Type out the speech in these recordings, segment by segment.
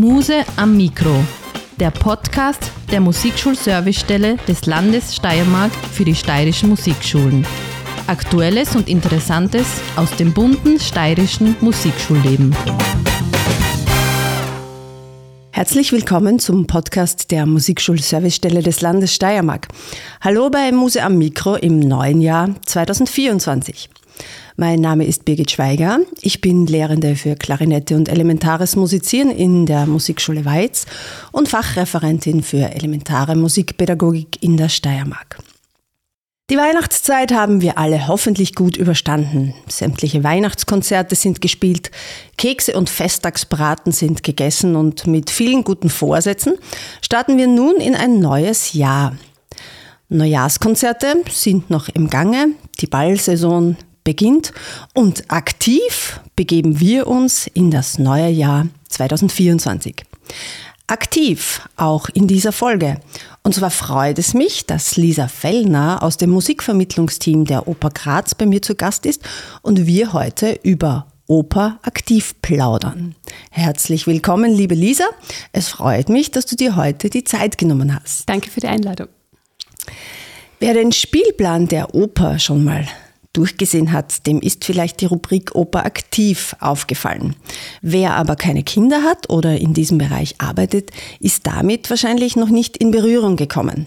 Muse am Mikro, der Podcast der Musikschulservicestelle des Landes Steiermark für die steirischen Musikschulen. Aktuelles und Interessantes aus dem bunten steirischen Musikschulleben. Herzlich willkommen zum Podcast der Musikschulservicestelle des Landes Steiermark. Hallo bei Muse am Mikro im neuen Jahr 2024. Mein Name ist Birgit Schweiger. Ich bin Lehrende für Klarinette und elementares Musizieren in der Musikschule Weiz und Fachreferentin für elementare Musikpädagogik in der Steiermark. Die Weihnachtszeit haben wir alle hoffentlich gut überstanden. Sämtliche Weihnachtskonzerte sind gespielt, Kekse und Festtagsbraten sind gegessen und mit vielen guten Vorsätzen starten wir nun in ein neues Jahr. Neujahrskonzerte sind noch im Gange, die Ballsaison beginnt und aktiv begeben wir uns in das neue Jahr 2024. Aktiv auch in dieser Folge. Und zwar freut es mich, dass Lisa Fellner aus dem Musikvermittlungsteam der Oper Graz bei mir zu Gast ist und wir heute über Oper aktiv plaudern. Herzlich willkommen, liebe Lisa. Es freut mich, dass du dir heute die Zeit genommen hast. Danke für die Einladung. Wer den Spielplan der Oper schon mal durchgesehen hat, dem ist vielleicht die Rubrik Oper aktiv aufgefallen. Wer aber keine Kinder hat oder in diesem Bereich arbeitet, ist damit wahrscheinlich noch nicht in Berührung gekommen.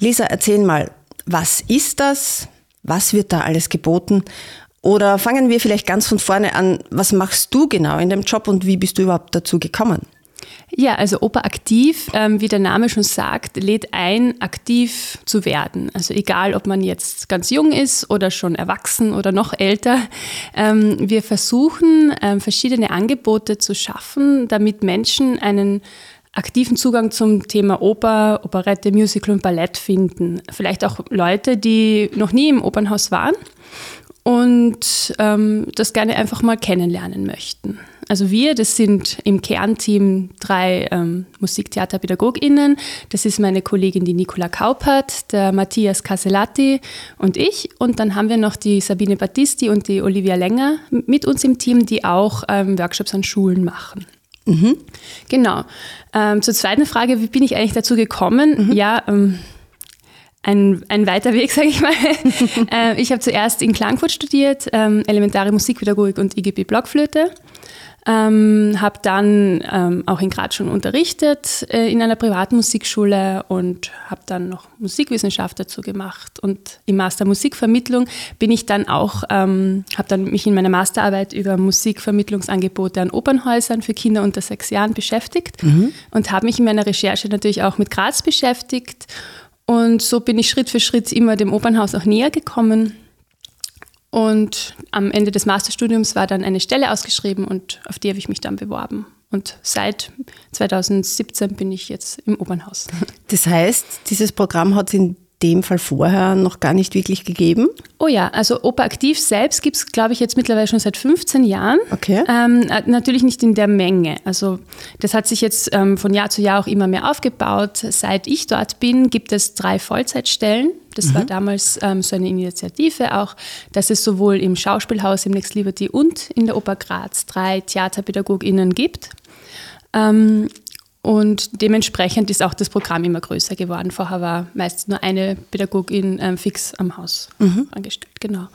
Lisa, erzähl mal, was ist das? Was wird da alles geboten? Oder fangen wir vielleicht ganz von vorne an, was machst du genau in dem Job und wie bist du überhaupt dazu gekommen? Ja, also Oper aktiv, ähm, wie der Name schon sagt, lädt ein, aktiv zu werden. Also egal, ob man jetzt ganz jung ist oder schon erwachsen oder noch älter. Ähm, wir versuchen, ähm, verschiedene Angebote zu schaffen, damit Menschen einen aktiven Zugang zum Thema Oper, Operette, Musical und Ballett finden. Vielleicht auch Leute, die noch nie im Opernhaus waren und ähm, das gerne einfach mal kennenlernen möchten. Also wir, das sind im Kernteam drei ähm, Musiktheaterpädagoginnen. Das ist meine Kollegin, die Nicola Kaupert, der Matthias Casellati und ich. Und dann haben wir noch die Sabine Battisti und die Olivia Länger mit uns im Team, die auch ähm, Workshops an Schulen machen. Mhm. Genau. Ähm, zur zweiten Frage, wie bin ich eigentlich dazu gekommen? Mhm. Ja, ähm, ein, ein weiter Weg, sage ich mal. äh, ich habe zuerst in Klangfurt studiert, ähm, elementare Musikpädagogik und IGB Blockflöte. Ähm, habe dann ähm, auch in Graz schon unterrichtet äh, in einer Privatmusikschule und habe dann noch Musikwissenschaft dazu gemacht. Und im Master Musikvermittlung bin ich dann auch, ähm, habe dann mich in meiner Masterarbeit über Musikvermittlungsangebote an Opernhäusern für Kinder unter sechs Jahren beschäftigt mhm. und habe mich in meiner Recherche natürlich auch mit Graz beschäftigt. Und so bin ich Schritt für Schritt immer dem Opernhaus auch näher gekommen und am Ende des Masterstudiums war dann eine Stelle ausgeschrieben und auf die habe ich mich dann beworben. Und seit 2017 bin ich jetzt im Opernhaus. Das heißt, dieses Programm hat in dem Fall vorher noch gar nicht wirklich gegeben? Oh ja, also Oper Aktiv selbst gibt es, glaube ich, jetzt mittlerweile schon seit 15 Jahren. Okay. Ähm, äh, natürlich nicht in der Menge. Also das hat sich jetzt ähm, von Jahr zu Jahr auch immer mehr aufgebaut. Seit ich dort bin, gibt es drei Vollzeitstellen. Das mhm. war damals ähm, so eine Initiative auch, dass es sowohl im Schauspielhaus im Next Liberty und in der Oper Graz drei TheaterpädagogInnen gibt. Und dementsprechend ist auch das Programm immer größer geworden. Vorher war meist nur eine Pädagogin ähm, fix am Haus mhm. angestellt. Genau.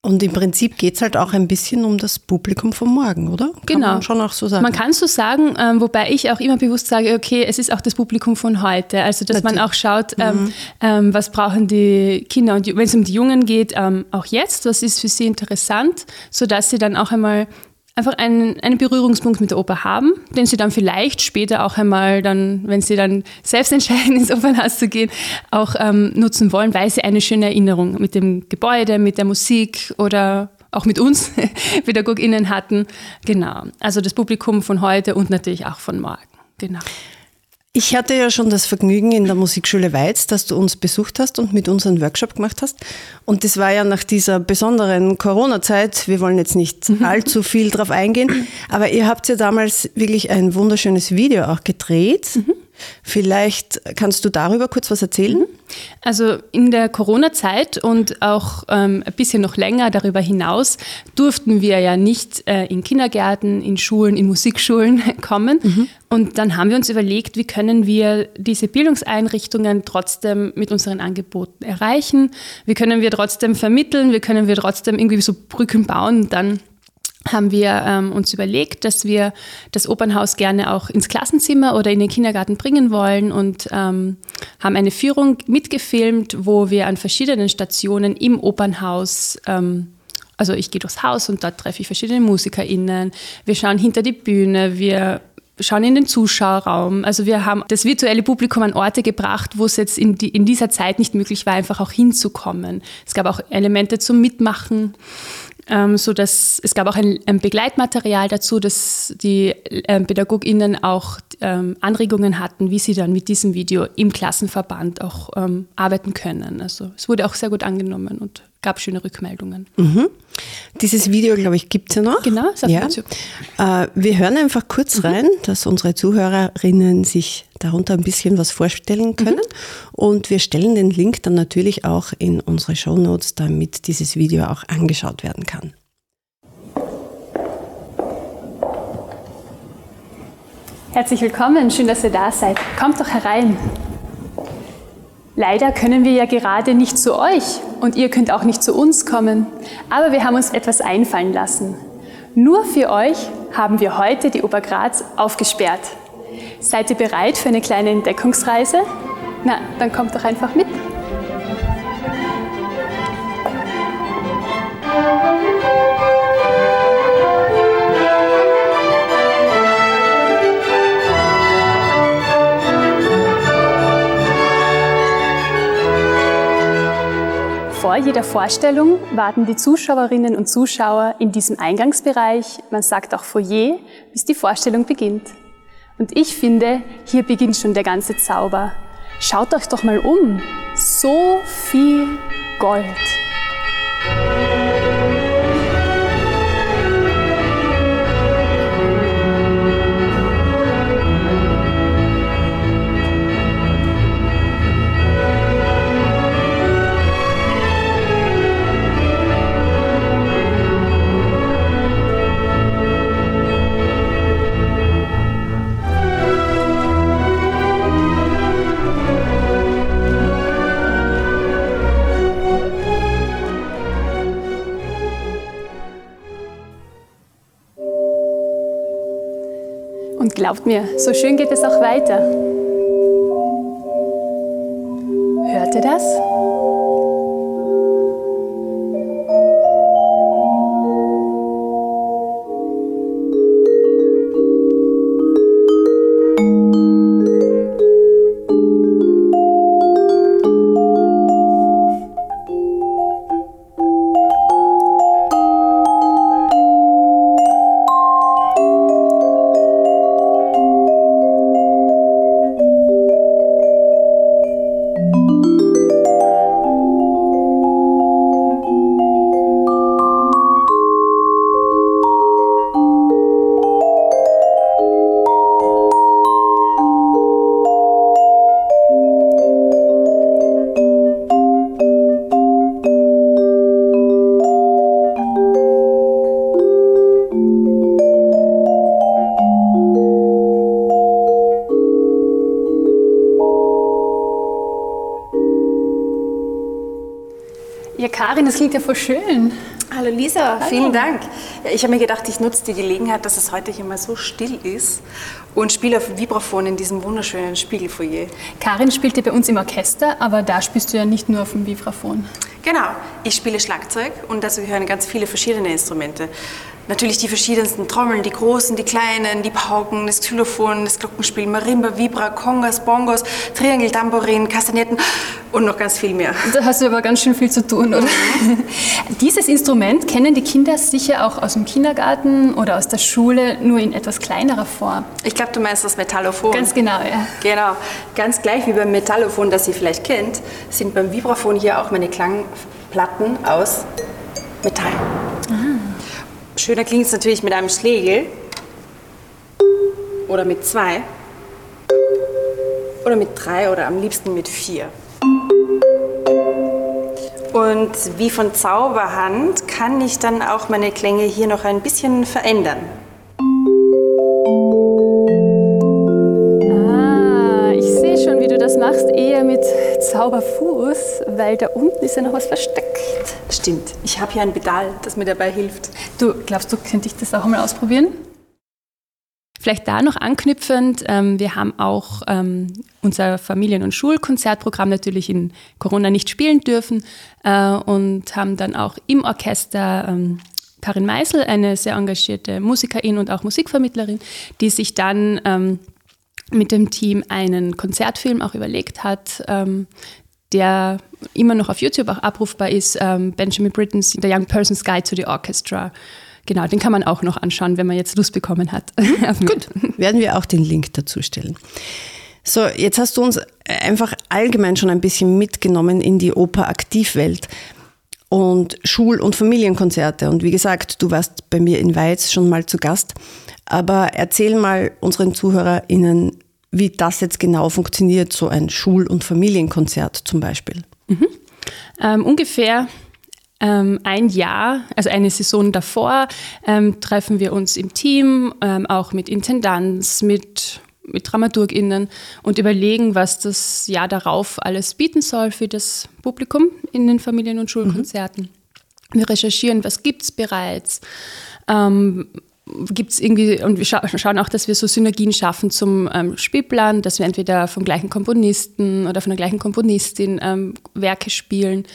Und im Prinzip geht es halt auch ein bisschen um das Publikum von morgen, oder? Kann genau. Man schon auch so sagen. Man kann so sagen, ähm, wobei ich auch immer bewusst sage, okay, es ist auch das Publikum von heute. Also, dass Natürlich. man auch schaut, ähm, mhm. ähm, was brauchen die Kinder und wenn es um die Jungen geht, ähm, auch jetzt, was ist für sie interessant, sodass sie dann auch einmal einfach einen, einen Berührungspunkt mit der Oper haben, den sie dann vielleicht später auch einmal dann, wenn sie dann selbst entscheiden, ins Opernhaus zu gehen, auch ähm, nutzen wollen, weil sie eine schöne Erinnerung mit dem Gebäude, mit der Musik oder auch mit uns PädagogInnen hatten. Genau. Also das Publikum von heute und natürlich auch von morgen. Genau. Ich hatte ja schon das Vergnügen in der Musikschule Weiz, dass du uns besucht hast und mit uns einen Workshop gemacht hast. Und das war ja nach dieser besonderen Corona-Zeit. Wir wollen jetzt nicht mhm. allzu viel drauf eingehen, aber ihr habt ja damals wirklich ein wunderschönes Video auch gedreht. Mhm. Vielleicht kannst du darüber kurz was erzählen? Also in der Corona-Zeit und auch ähm, ein bisschen noch länger darüber hinaus durften wir ja nicht äh, in Kindergärten, in Schulen, in Musikschulen kommen. Mhm. Und dann haben wir uns überlegt, wie können wir diese Bildungseinrichtungen trotzdem mit unseren Angeboten erreichen? Wie können wir trotzdem vermitteln? Wie können wir trotzdem irgendwie so Brücken bauen? Dann haben wir ähm, uns überlegt, dass wir das Opernhaus gerne auch ins Klassenzimmer oder in den Kindergarten bringen wollen und ähm, haben eine Führung mitgefilmt, wo wir an verschiedenen Stationen im Opernhaus ähm, also ich gehe durchs Haus und dort treffe ich verschiedene MusikerInnen. Wir schauen hinter die Bühne, wir schauen in den Zuschauerraum. Also wir haben das virtuelle Publikum an Orte gebracht, wo es jetzt in, die, in dieser Zeit nicht möglich war, einfach auch hinzukommen. Es gab auch Elemente zum Mitmachen ähm, so dass es gab auch ein, ein Begleitmaterial dazu, dass die ähm, PädagogInnen auch ähm, Anregungen hatten, wie sie dann mit diesem Video im Klassenverband auch ähm, arbeiten können. Also es wurde auch sehr gut angenommen und gab schöne Rückmeldungen. Mhm. Dieses Video, glaube ich, gibt es ja noch. Genau, ist auf ja. YouTube. Äh, wir hören einfach kurz mhm. rein, dass unsere Zuhörerinnen sich darunter ein bisschen was vorstellen können. Mhm. Und wir stellen den Link dann natürlich auch in unsere Show Notes, damit dieses Video auch angeschaut werden kann. Herzlich willkommen, schön, dass ihr da seid. Kommt doch herein. Leider können wir ja gerade nicht zu euch und ihr könnt auch nicht zu uns kommen, aber wir haben uns etwas einfallen lassen. Nur für euch haben wir heute die Oper Graz aufgesperrt. Seid ihr bereit für eine kleine Entdeckungsreise? Na, dann kommt doch einfach mit. Vor jeder Vorstellung warten die Zuschauerinnen und Zuschauer in diesem Eingangsbereich, man sagt auch Foyer, bis die Vorstellung beginnt. Und ich finde, hier beginnt schon der ganze Zauber. Schaut euch doch mal um. So viel Gold. Und glaubt mir, so schön geht es auch weiter. Karin, das klingt ja voll schön. Hallo Lisa, Hallo. vielen Dank. Ja, ich habe mir gedacht, ich nutze die Gelegenheit, dass es heute hier mal so still ist und spiele auf Vibraphon in diesem wunderschönen Spiegelfoyer. Karin spielte bei uns im Orchester, aber da spielst du ja nicht nur auf dem Vibraphon. Genau, ich spiele Schlagzeug und dazu gehören ganz viele verschiedene Instrumente natürlich die verschiedensten Trommeln, die großen, die kleinen, die Pauken, das Xylophon, das Glockenspiel, Marimba, Vibra, Congas, Bongos, Triangel, Tambourin, Kastagnetten und noch ganz viel mehr. Da hast du aber ganz schön viel zu tun, oder? Dieses Instrument kennen die Kinder sicher auch aus dem Kindergarten oder aus der Schule, nur in etwas kleinerer Form. Ich glaube, du meinst das Metallophon. Ganz genau, ja. Genau. Ganz gleich wie beim Metallophon, das ihr vielleicht kennt, sind beim Vibraphon hier auch meine Klangplatten aus Metall. Aha. Schöner klingt es natürlich mit einem Schlegel oder mit zwei. oder mit drei oder am liebsten mit vier. Und wie von Zauberhand kann ich dann auch meine Klänge hier noch ein bisschen verändern. Ah, ich sehe schon, wie du das machst, eher mit Zauberfuß, weil da unten ist ja noch was versteckt. Stimmt, ich habe hier ein Pedal, das mir dabei hilft. Du, glaubst du, könnte ich das auch mal ausprobieren? Vielleicht da noch anknüpfend, ähm, wir haben auch ähm, unser Familien- und Schulkonzertprogramm natürlich in Corona nicht spielen dürfen äh, und haben dann auch im Orchester ähm, Karin Meisel, eine sehr engagierte Musikerin und auch Musikvermittlerin, die sich dann ähm, mit dem Team einen Konzertfilm auch überlegt hat, ähm, der immer noch auf YouTube auch abrufbar ist, ähm, Benjamin Britten's The Young Person's Guide to the Orchestra. Genau, den kann man auch noch anschauen, wenn man jetzt Lust bekommen hat. Gut, werden wir auch den Link dazu stellen. So, jetzt hast du uns einfach allgemein schon ein bisschen mitgenommen in die Oper-Aktivwelt und Schul- und Familienkonzerte. Und wie gesagt, du warst bei mir in Weiz schon mal zu Gast. Aber erzähl mal unseren ZuhörerInnen, wie das jetzt genau funktioniert, so ein Schul- und Familienkonzert zum Beispiel. Mhm. Ähm, ungefähr ähm, ein Jahr, also eine Saison davor, ähm, treffen wir uns im Team, ähm, auch mit Intendanz, mit, mit DramaturgInnen und überlegen, was das Jahr darauf alles bieten soll für das Publikum in den Familien- und Schulkonzerten. Mhm. Wir recherchieren, was gibt es bereits. Ähm, gibt es irgendwie, und wir scha schauen auch, dass wir so Synergien schaffen zum ähm, Spielplan, dass wir entweder vom gleichen Komponisten oder von der gleichen Komponistin ähm, Werke spielen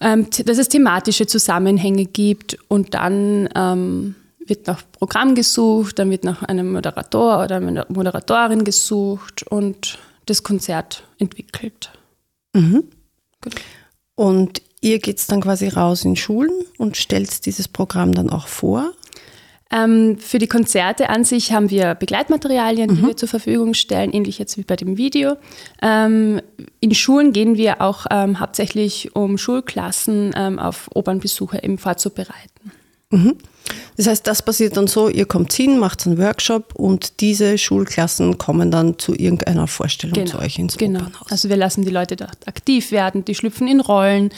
dass es thematische Zusammenhänge gibt und dann ähm, wird nach Programm gesucht, dann wird nach einem Moderator oder einer Moderatorin gesucht und das Konzert entwickelt. Mhm. Und ihr geht dann quasi raus in Schulen und stellt dieses Programm dann auch vor? Ähm, für die Konzerte an sich haben wir Begleitmaterialien, die mhm. wir zur Verfügung stellen, ähnlich jetzt wie bei dem Video. Ähm, in Schulen gehen wir auch ähm, hauptsächlich, um Schulklassen ähm, auf Opernbesuche eben vorzubereiten. Mhm. Das heißt, das passiert dann so, ihr kommt hin, macht einen Workshop und diese Schulklassen kommen dann zu irgendeiner Vorstellung genau. zu euch ins genau. Opernhaus. Also wir lassen die Leute dort aktiv werden, die schlüpfen in Rollen,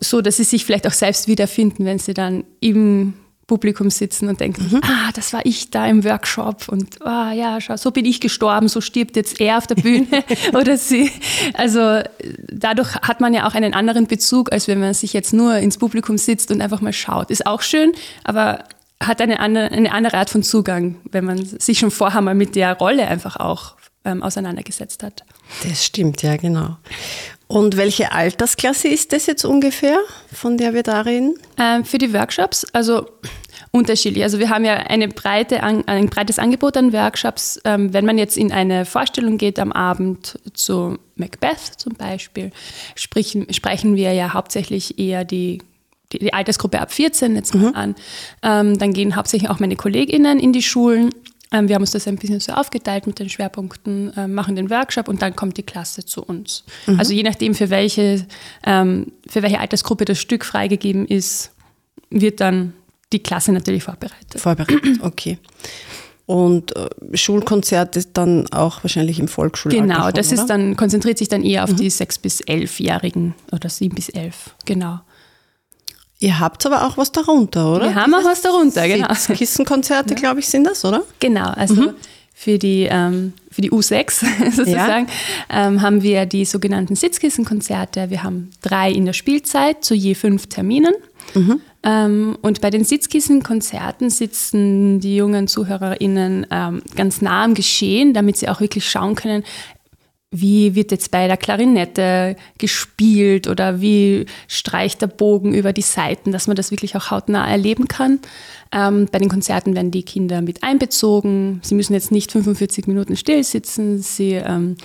so dass sie sich vielleicht auch selbst wiederfinden, wenn sie dann im Publikum sitzen und denken, mhm. ah, das war ich da im Workshop und ah, ja, schau, so bin ich gestorben, so stirbt jetzt er auf der Bühne oder sie. Also dadurch hat man ja auch einen anderen Bezug, als wenn man sich jetzt nur ins Publikum sitzt und einfach mal schaut. Ist auch schön, aber hat eine andere, eine andere Art von Zugang, wenn man sich schon vorher mal mit der Rolle einfach auch ähm, auseinandergesetzt hat. Das stimmt, ja, genau. Und welche Altersklasse ist das jetzt ungefähr, von der wir da reden? Ähm, für die Workshops, also unterschiedlich. Also wir haben ja eine breite, ein breites Angebot an Workshops. Ähm, wenn man jetzt in eine Vorstellung geht am Abend zu Macbeth zum Beispiel, sprechen, sprechen wir ja hauptsächlich eher die die, die Altersgruppe ab 14 jetzt mal mhm. an. Ähm, dann gehen hauptsächlich auch meine KollegInnen in die Schulen wir haben uns das ein bisschen so aufgeteilt mit den Schwerpunkten, ähm, machen den Workshop und dann kommt die Klasse zu uns. Mhm. Also je nachdem, für welche, ähm, für welche Altersgruppe das Stück freigegeben ist, wird dann die Klasse natürlich vorbereitet. Vorbereitet, okay. Und äh, Schulkonzert ist dann auch wahrscheinlich im Volksschulalter. Genau, das ist dann, konzentriert sich dann eher auf mhm. die 6- bis 11-Jährigen oder 7 bis 11, genau. Ihr habt aber auch was darunter, oder? Wir haben auch was darunter, genau. Kissenkonzerte, ja. glaube ich, sind das, oder? Genau, also mhm. für, die, ähm, für die U6 sozusagen ja. ähm, haben wir die sogenannten Sitzkissenkonzerte. Wir haben drei in der Spielzeit zu je fünf Terminen. Mhm. Ähm, und bei den Sitzkissenkonzerten sitzen die jungen ZuhörerInnen ähm, ganz nah am Geschehen, damit sie auch wirklich schauen können, wie wird jetzt bei der Klarinette gespielt oder wie streicht der Bogen über die Saiten, dass man das wirklich auch hautnah erleben kann. Ähm, bei den Konzerten werden die Kinder mit einbezogen. Sie müssen jetzt nicht 45 Minuten still sitzen. Sie ähm,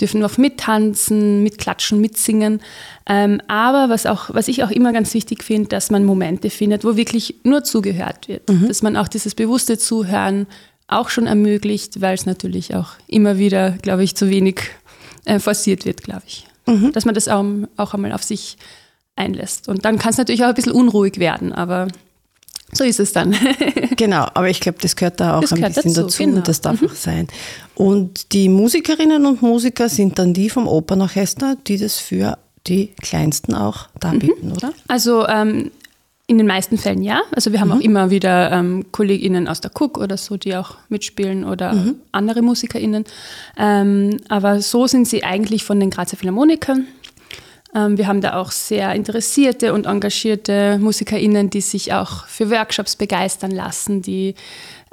dürfen auch mittanzen, mitklatschen, mitsingen. Ähm, aber was, auch, was ich auch immer ganz wichtig finde, dass man Momente findet, wo wirklich nur zugehört wird. Mhm. Dass man auch dieses bewusste Zuhören auch schon ermöglicht, weil es natürlich auch immer wieder, glaube ich, zu wenig äh, forciert wird, glaube ich. Mhm. Dass man das auch, auch einmal auf sich einlässt. Und dann kann es natürlich auch ein bisschen unruhig werden, aber So ist es dann. genau, aber ich glaube, das gehört da auch Das ein bisschen dazu, dazu, genau. und das darf auch sein. Und die Musikerinnen und Musiker sind dann die vom Opernorchester, die das für die Kleinsten auch darbieten, oder? Also ähm, in den meisten Fällen ja. Also wir haben auch immer wieder ähm, KollegInnen aus der Cook oder so, die auch mitspielen oder andere MusikerInnen. Ähm, aber so sind sie eigentlich von den Grazer Philharmonikern. Ähm, wir haben da auch sehr interessierte und engagierte MusikerInnen, die sich auch für Workshops begeistern lassen, die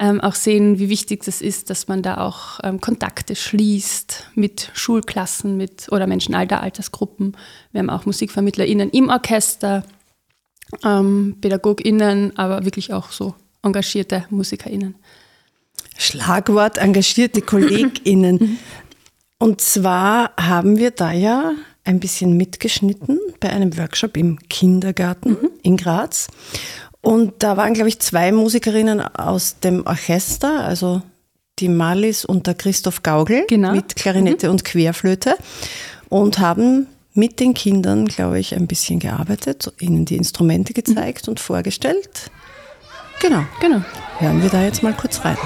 ähm, auch sehen, wie wichtig das ist, dass man da auch ähm, Kontakte schließt mit Schulklassen mit, oder Menschen alter Altersgruppen. Wir haben auch MusikvermittlerInnen im Orchester, ähm, PädagogInnen, aber wirklich auch so engagierte MusikerInnen. Schlagwort engagierte KollegInnen. Und zwar haben wir da ja ein bisschen mitgeschnitten bei einem Workshop im Kindergarten in Graz. Und da waren, glaube ich, zwei Musikerinnen aus dem Orchester, also die Marlies und der Christoph Gaugel Genau. mit Klarinette und Querflöte und haben mit den Kindern, glaube ich, ein bisschen gearbeitet, ihnen die Instrumente gezeigt und vorgestellt. Genau. Genau. Hören wir da jetzt mal kurz rein.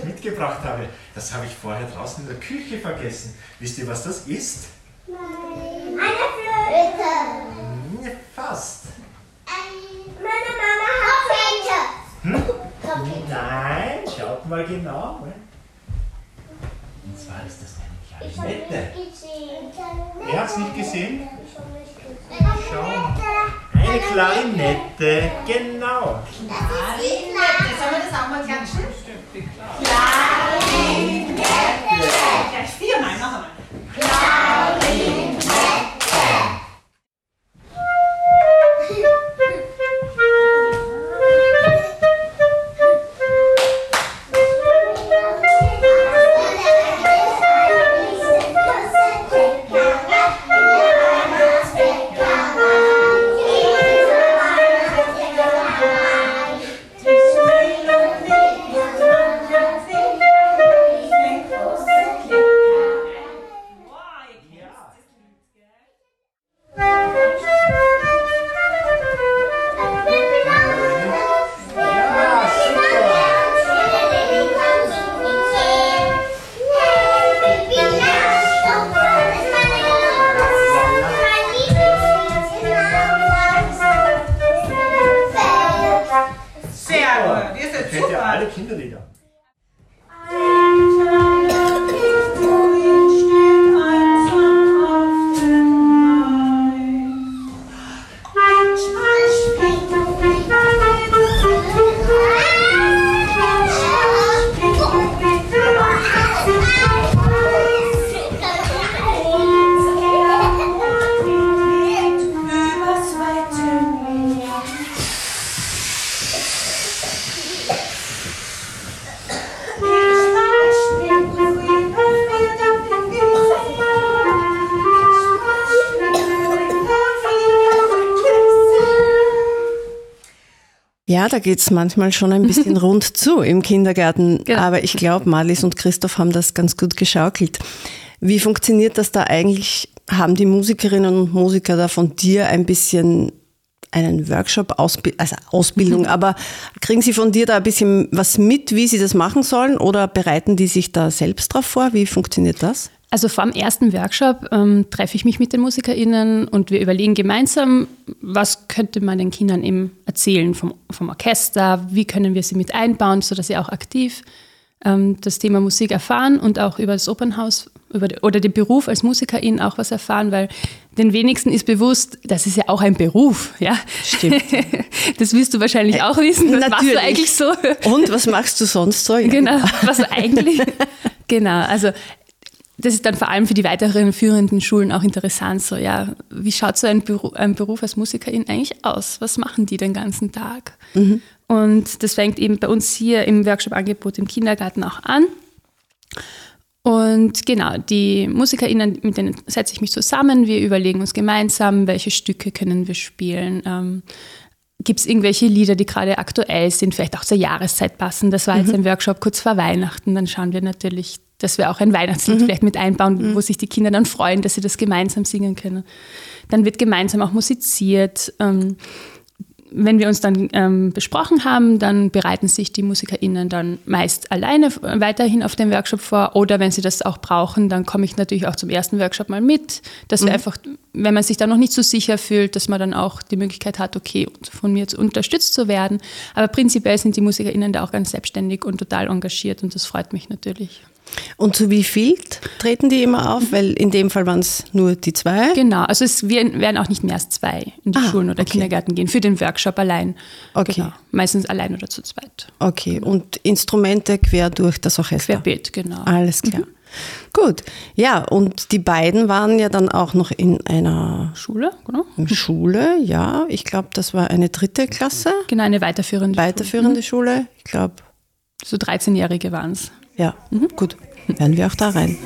Ich mitgebracht habe. Das habe ich vorher draußen in der Küche vergessen. Wisst ihr, was das ist? Eine Flöte. Hm, fast. Meine Mama hat Flöte. Nein, schaut mal genau. Und zwar ist das eine Klarinette. Wer hat es nicht gesehen? Schau. Eine Klarinette, genau. Sollen wir das auch mal klatschen? Gleich viermal, noch einmal. Sehr Ja, da geht's manchmal schon ein bisschen rund zu im Kindergarten. Genau. Aber ich glaube, Marlies und Christoph haben das ganz gut geschaukelt. Wie funktioniert das da eigentlich? Haben die Musikerinnen und Musiker da von dir ein bisschen einen Workshop, Ausbi also Ausbildung, aber kriegen sie von dir da ein bisschen was mit, wie sie das machen sollen oder bereiten die sich da selbst drauf vor? Wie funktioniert das? Also vor dem ersten Workshop ähm, treffe ich mich mit den MusikerInnen und wir überlegen gemeinsam, was könnte man den Kindern eben erzählen vom, vom Orchester, wie können wir sie mit einbauen, sodass sie auch aktiv ähm, das Thema Musik erfahren und auch über das Opernhaus über, oder den Beruf als Musikerin auch was erfahren, weil den wenigsten ist bewusst, das ist ja auch ein Beruf. Ja? Stimmt. Das wirst du wahrscheinlich auch wissen. Was machst du Natürlich. eigentlich so? Und was machst du sonst so? Genau, was eigentlich. genau, also das ist dann vor allem für die weiteren führenden Schulen auch interessant. So, ja, wie schaut so ein, Beruf, ein Beruf als Musikerin eigentlich aus? Was machen die den ganzen Tag? Und das fängt eben bei uns hier im Workshop-Angebot im Kindergarten auch an. Und genau, die MusikerInnen, mit denen setze ich mich zusammen. Wir überlegen uns gemeinsam, welche Stücke können wir spielen. Ähm, Gibt es irgendwelche Lieder, die gerade aktuell sind, vielleicht auch zur Jahreszeit passen? Das war jetzt ein Workshop kurz vor Weihnachten. Dann schauen wir natürlich, dass wir auch ein Weihnachtslied vielleicht mit einbauen, wo sich die Kinder dann freuen, dass sie das gemeinsam singen können. Dann wird gemeinsam auch musiziert. Ähm, wenn wir uns dann ähm, besprochen haben, dann bereiten sich die MusikerInnen dann meist alleine weiterhin auf den Workshop vor. Oder wenn sie das auch brauchen, dann komme ich natürlich auch zum ersten Workshop mal mit. Dass wir einfach, wenn man sich da noch nicht so sicher fühlt, dass man dann auch die Möglichkeit hat, okay, von mir zu- unterstützt zu werden. Aber prinzipiell sind die MusikerInnen da auch ganz selbstständig und total engagiert und das freut mich natürlich. Und zu wie viel treten die immer auf? Weil in dem Fall waren es nur die zwei. Genau, also es wir werden auch nicht mehr als zwei in die Ah, Schulen oder okay. Kindergärten gehen, für den Workshop allein. Okay. Genau. Meistens allein oder zu zweit. Okay, und Instrumente quer durch das Orchester. Querbeet, genau. Alles klar. Gut, ja, und die beiden waren ja dann auch noch in einer Schule, genau. Schule, ja, ich glaube, das war eine dritte Klasse, Genau, eine weiterführende weiterführende Schule, ich glaube, Schule. So 13-Jährige waren es. Ja, gut, werden wir auch da rein.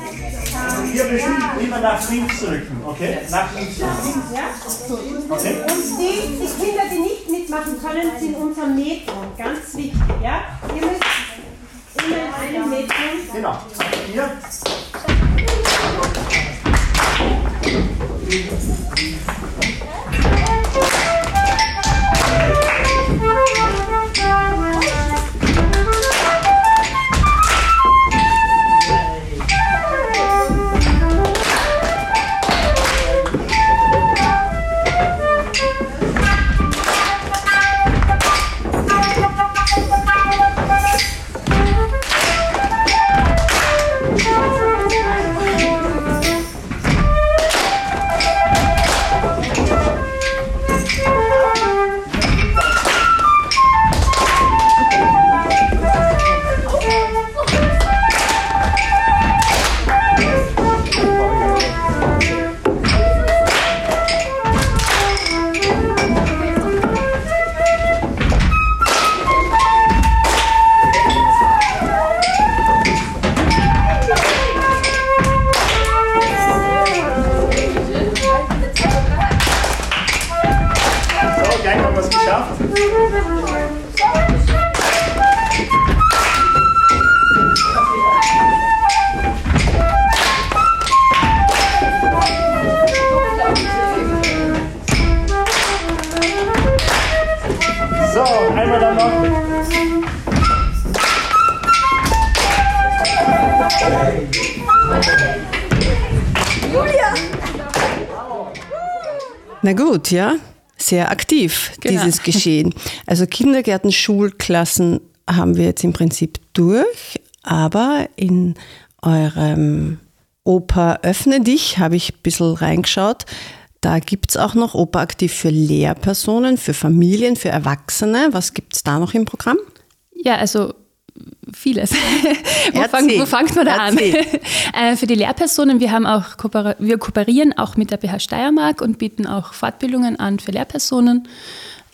Hier bestimmt immer nach links drücken, okay? Nach links drücken. Okay? Und die, die Kinder, die nicht mitmachen können, sind unser Metron. Ganz wichtig, ja? Ihr müsst immer in einem Metron. Genau. Hier. So, Na gut, ja, sehr aktiv, Genau. dieses Geschehen. Also Kindergärten, Schulklassen haben wir jetzt im Prinzip durch, aber in eurem Oper Öffne dich habe ich ein bisschen reingeschaut. Da gibt es auch noch Oper aktiv für Lehrpersonen, für Familien, für Erwachsene. Was gibt es da noch im Programm? Ja, also vieles. wo, fang, wo fängt man da an? Erzähl. äh, für die Lehrpersonen, wir, haben auch wir kooperieren auch mit der BH Steiermark und bieten auch Fortbildungen an für Lehrpersonen.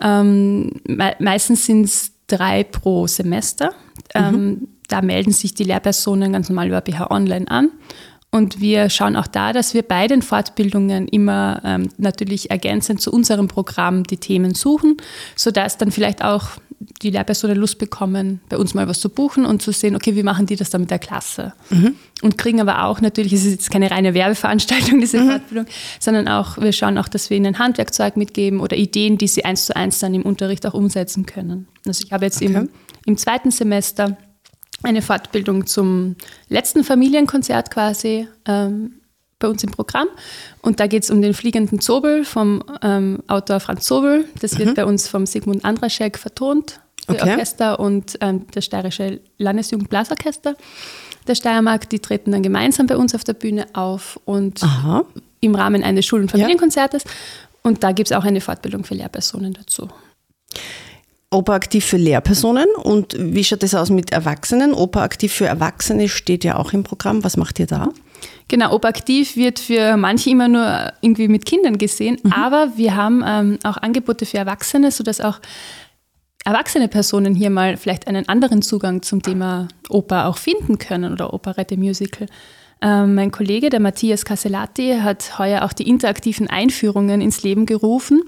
Ähm, me meistens sind es drei pro Semester. Ähm, da melden sich die Lehrpersonen ganz normal über BH Online an. Und wir schauen auch da, dass wir bei den Fortbildungen immer ähm, natürlich ergänzend zu unserem Programm die Themen suchen, sodass dann vielleicht auch die Lehrpersonen Lust bekommen, bei uns mal was zu buchen und zu sehen, okay, wie machen die das dann mit der Klasse? Und kriegen aber auch natürlich, es ist jetzt keine reine Werbeveranstaltung, diese Fortbildung, sondern auch, wir schauen auch, dass wir ihnen Handwerkzeug mitgeben oder Ideen, die sie eins zu eins dann im Unterricht auch umsetzen können. Also ich habe jetzt im, im zweiten Semester eine Fortbildung zum letzten Familienkonzert quasi ähm, bei uns im Programm. Und da geht es um den fliegenden Zobel vom ähm, Autor Franz Zobel. Das wird bei uns vom Sigmund Andraschek vertont, für Okay. Orchester und ähm, das Steirische Landesjugendblasorchester der Steiermark. Die treten dann gemeinsam bei uns auf der Bühne auf und Aha. im Rahmen eines Schul- und Familienkonzertes. Und da gibt es auch eine Fortbildung für Lehrpersonen dazu. Oper aktiv für Lehrpersonen und wie schaut das aus mit Erwachsenen? Oper aktiv für Erwachsene steht ja auch im Programm. Was macht ihr da? Genau, aktiv wird für manche immer nur irgendwie mit Kindern gesehen, aber wir haben ähm, auch Angebote für Erwachsene, sodass auch erwachsene Personen hier mal vielleicht einen anderen Zugang zum Thema Oper auch finden können oder Operette, Musical. Ähm, mein Kollege, der Matthias Castellati, hat heuer auch die interaktiven Einführungen ins Leben gerufen,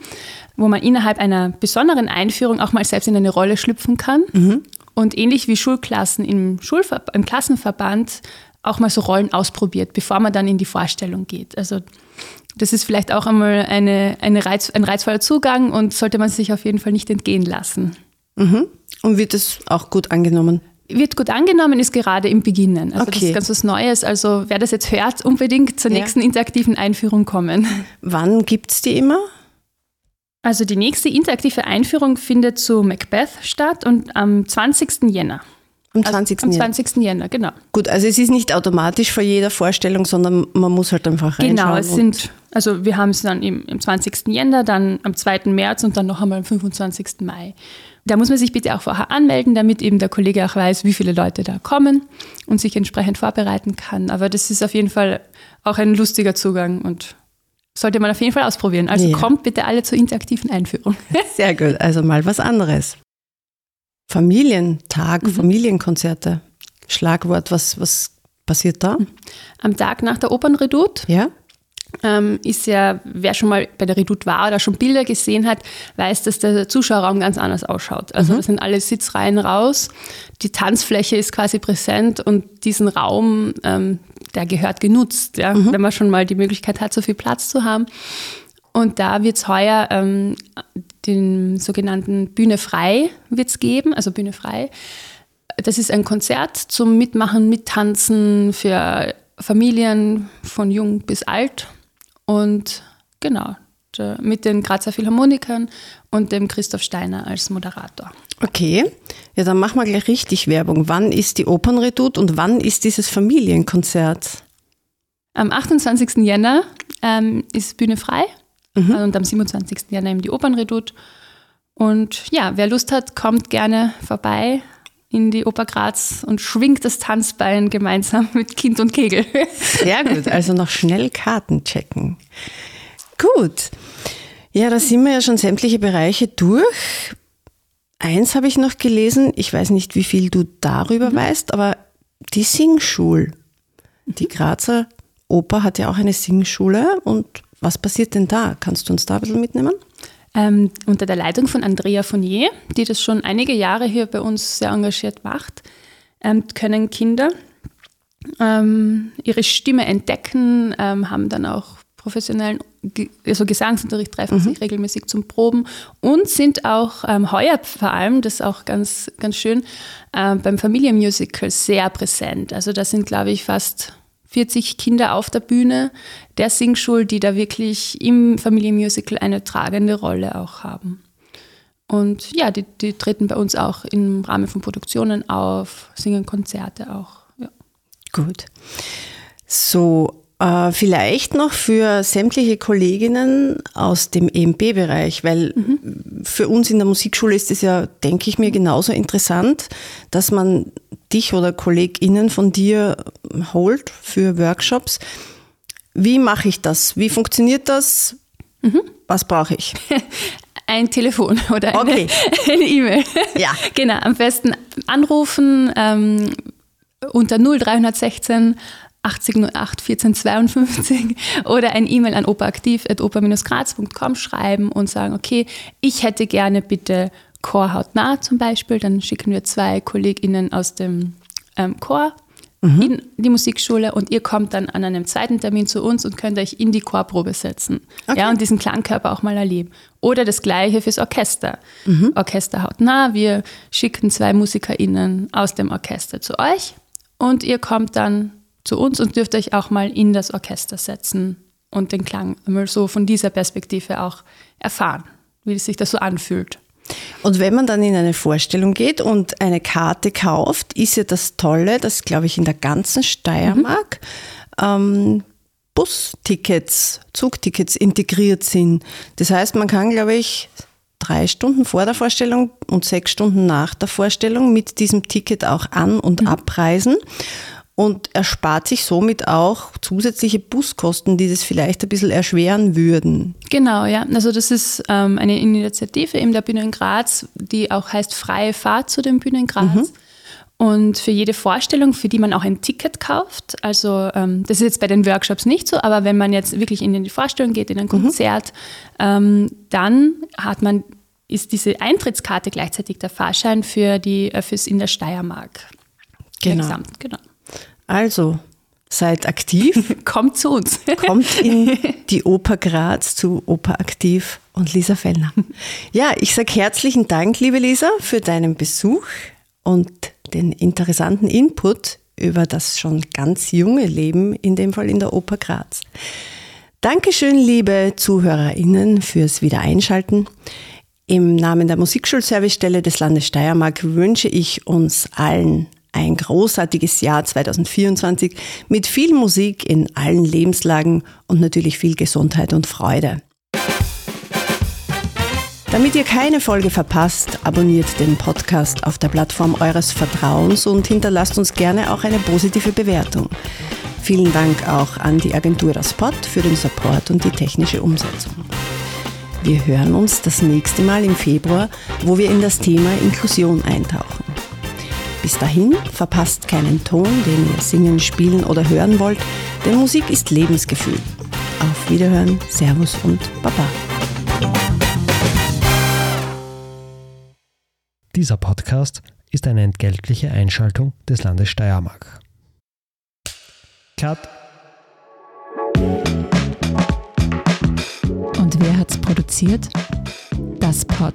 wo man innerhalb einer besonderen Einführung auch mal selbst in eine Rolle schlüpfen kann. Und ähnlich wie Schulklassen im, Schulver im Klassenverband auch mal so Rollen ausprobiert, bevor man dann in die Vorstellung geht. Also das ist vielleicht auch einmal eine, eine Reiz, ein reizvoller Zugang und sollte man sich auf jeden Fall nicht entgehen lassen. Und wird es auch gut angenommen? Wird gut angenommen, ist gerade im Beginnen. Also das Okay. ist ganz was Neues. Also wer das jetzt hört, unbedingt zur Ja. nächsten interaktiven Einführung kommen. Wann gibt es die immer? Also die nächste interaktive Einführung findet zu Macbeth statt und am 20. Jänner. Am Also 20. Am Jänner. 20. Jänner, genau. Gut, also es ist nicht automatisch vor jeder Vorstellung, sondern man muss halt einfach reinschauen. Genau, es sind, also wir haben es dann im, im 20. Jänner, dann am 2. März und dann noch einmal am 25. Mai. Da muss man sich bitte auch vorher anmelden, damit eben der Kollege auch weiß, wie viele Leute da kommen und sich entsprechend vorbereiten kann. Aber das ist auf jeden Fall auch ein lustiger Zugang und sollte man auf jeden Fall ausprobieren. Also Ja. kommt bitte alle zur interaktiven Einführung. Sehr gut, also mal was anderes. Familientag, Mhm. Familienkonzerte. Schlagwort, was, was passiert da? Am Tag nach der Opernredoute Ja? ähm, ist ja, wer schon mal bei der Redoute war oder schon Bilder gesehen hat, weiß, dass der Zuschauerraum ganz anders ausschaut. Also da sind alle Sitzreihen raus, die Tanzfläche ist quasi präsent und diesen Raum, ähm, der gehört genutzt, ja, wenn man schon mal die Möglichkeit hat, so viel Platz zu haben. Und da wird es heuer ähm, den sogenannten Bühne frei wird's geben, also Bühne frei. Das ist ein Konzert zum Mitmachen, Mittanzen für Familien von jung bis alt. Und genau, mit den Grazer Philharmonikern und dem Christoph Steiner als Moderator. Okay, ja, dann machen wir gleich richtig Werbung. Wann ist die Opernredoute und wann ist dieses Familienkonzert? Am 28. Jänner ähm, ist Bühne frei und am 27. Jänner eben die Opernredoute. Und ja, wer Lust hat, kommt gerne vorbei in die Oper Graz und schwingt das Tanzbein gemeinsam mit Kind und Kegel. Sehr gut, also noch schnell Karten checken. Gut, ja, da sind wir ja schon sämtliche Bereiche durch. Eins habe ich noch gelesen, ich weiß nicht, wie viel du darüber weißt, aber die Singschule. Die Grazer Oper hat ja auch eine Singschule und was passiert denn da? Kannst du uns da ein bisschen mitnehmen? ähm, unter der Leitung von Andrea Fournier, die das schon einige Jahre hier bei uns sehr engagiert macht, ähm, können Kinder ähm, ihre Stimme entdecken, ähm, haben dann auch professionellen also Gesangsunterricht, treffen sich regelmäßig zum Proben und sind auch ähm, heuer vor allem, das ist auch ganz, ganz schön, ähm, beim Familienmusical sehr präsent. Also da sind, glaube ich, fast 40 Kinder auf der Bühne der Singschul, die da wirklich im Familienmusical eine tragende Rolle auch haben. Und ja, die, die treten bei uns auch im Rahmen von Produktionen auf, singen Konzerte auch. Ja. Gut. So, vielleicht noch für sämtliche Kolleginnen aus dem EMB-Bereich, weil für uns in der Musikschule ist es ja, denke ich mir, genauso interessant, dass man dich oder KollegInnen von dir holt für Workshops. Wie mache ich das? Wie funktioniert das? Was brauche ich? Ein Telefon oder eine Okay. E-Mail. Ja. Genau, am besten anrufen ähm, unter 0316 8008 1452 oder ein E-Mail an operaktiv.oper-graz.com schreiben und sagen, okay, ich hätte gerne bitte Chor hautnah zum Beispiel, dann schicken wir zwei KollegInnen aus dem ähm, Chor in die Musikschule und ihr kommt dann an einem zweiten Termin zu uns und könnt euch in die Chorprobe setzen. Okay. Ja, und diesen Klangkörper auch mal erleben. Oder das Gleiche fürs Orchester. Orchester haut nah, wir schicken zwei MusikerInnen aus dem Orchester zu euch und ihr kommt dann zu uns und dürft euch auch mal in das Orchester setzen und den Klang mal so von dieser Perspektive auch erfahren, wie sich das so anfühlt. Und wenn man dann in eine Vorstellung geht und eine Karte kauft, ist ja das Tolle, dass, glaube ich, in der ganzen Steiermark ähm, Bustickets, Zugtickets integriert sind. Das heißt, man kann, glaube ich, drei Stunden vor der Vorstellung und sechs Stunden nach der Vorstellung mit diesem Ticket auch an- und abreisen und erspart sich somit auch zusätzliche Buskosten, die das vielleicht ein bisschen erschweren würden. Genau, ja. Also das ist ähm, eine Initiative eben der Bühne in Graz, die auch heißt Freie Fahrt zu den Bühnen Graz. Und für jede Vorstellung, für die man auch ein Ticket kauft, also ähm, das ist jetzt bei den Workshops nicht so, aber wenn man jetzt wirklich in die Vorstellung geht, in ein Konzert, ähm, dann hat man, ist diese Eintrittskarte gleichzeitig der Fahrschein für die Öffis in der Steiermark. Genau. Gesamt, genau. Also, seid aktiv. Kommt zu uns. kommt in die Oper Graz zu Oper Aktiv und Lisa Fellner. Ja, ich sage herzlichen Dank, liebe Lisa, für deinen Besuch und den interessanten Input über das schon ganz junge Leben, in dem Fall in der Oper Graz. Dankeschön, liebe ZuhörerInnen, fürs Wiedereinschalten. Im Namen der Musikschulservicestelle des Landes Steiermark wünsche ich uns allen ein großartiges Jahr 2024 mit viel Musik in allen Lebenslagen und natürlich viel Gesundheit und Freude. Damit ihr keine Folge verpasst, abonniert den Podcast auf der Plattform eures Vertrauens und hinterlasst uns gerne auch eine positive Bewertung. Vielen Dank auch an die Agentur Spot für den Support und die technische Umsetzung. Wir hören uns das nächste Mal im Februar, wo wir in das Thema Inklusion eintauchen. Bis dahin verpasst keinen Ton, den ihr singen, spielen oder hören wollt, denn Musik ist Lebensgefühl. Auf Wiederhören, Servus und Baba. Dieser Podcast ist eine entgeltliche Einschaltung des Landes Steiermark. Cut. Und wer hat's produziert? Das Pod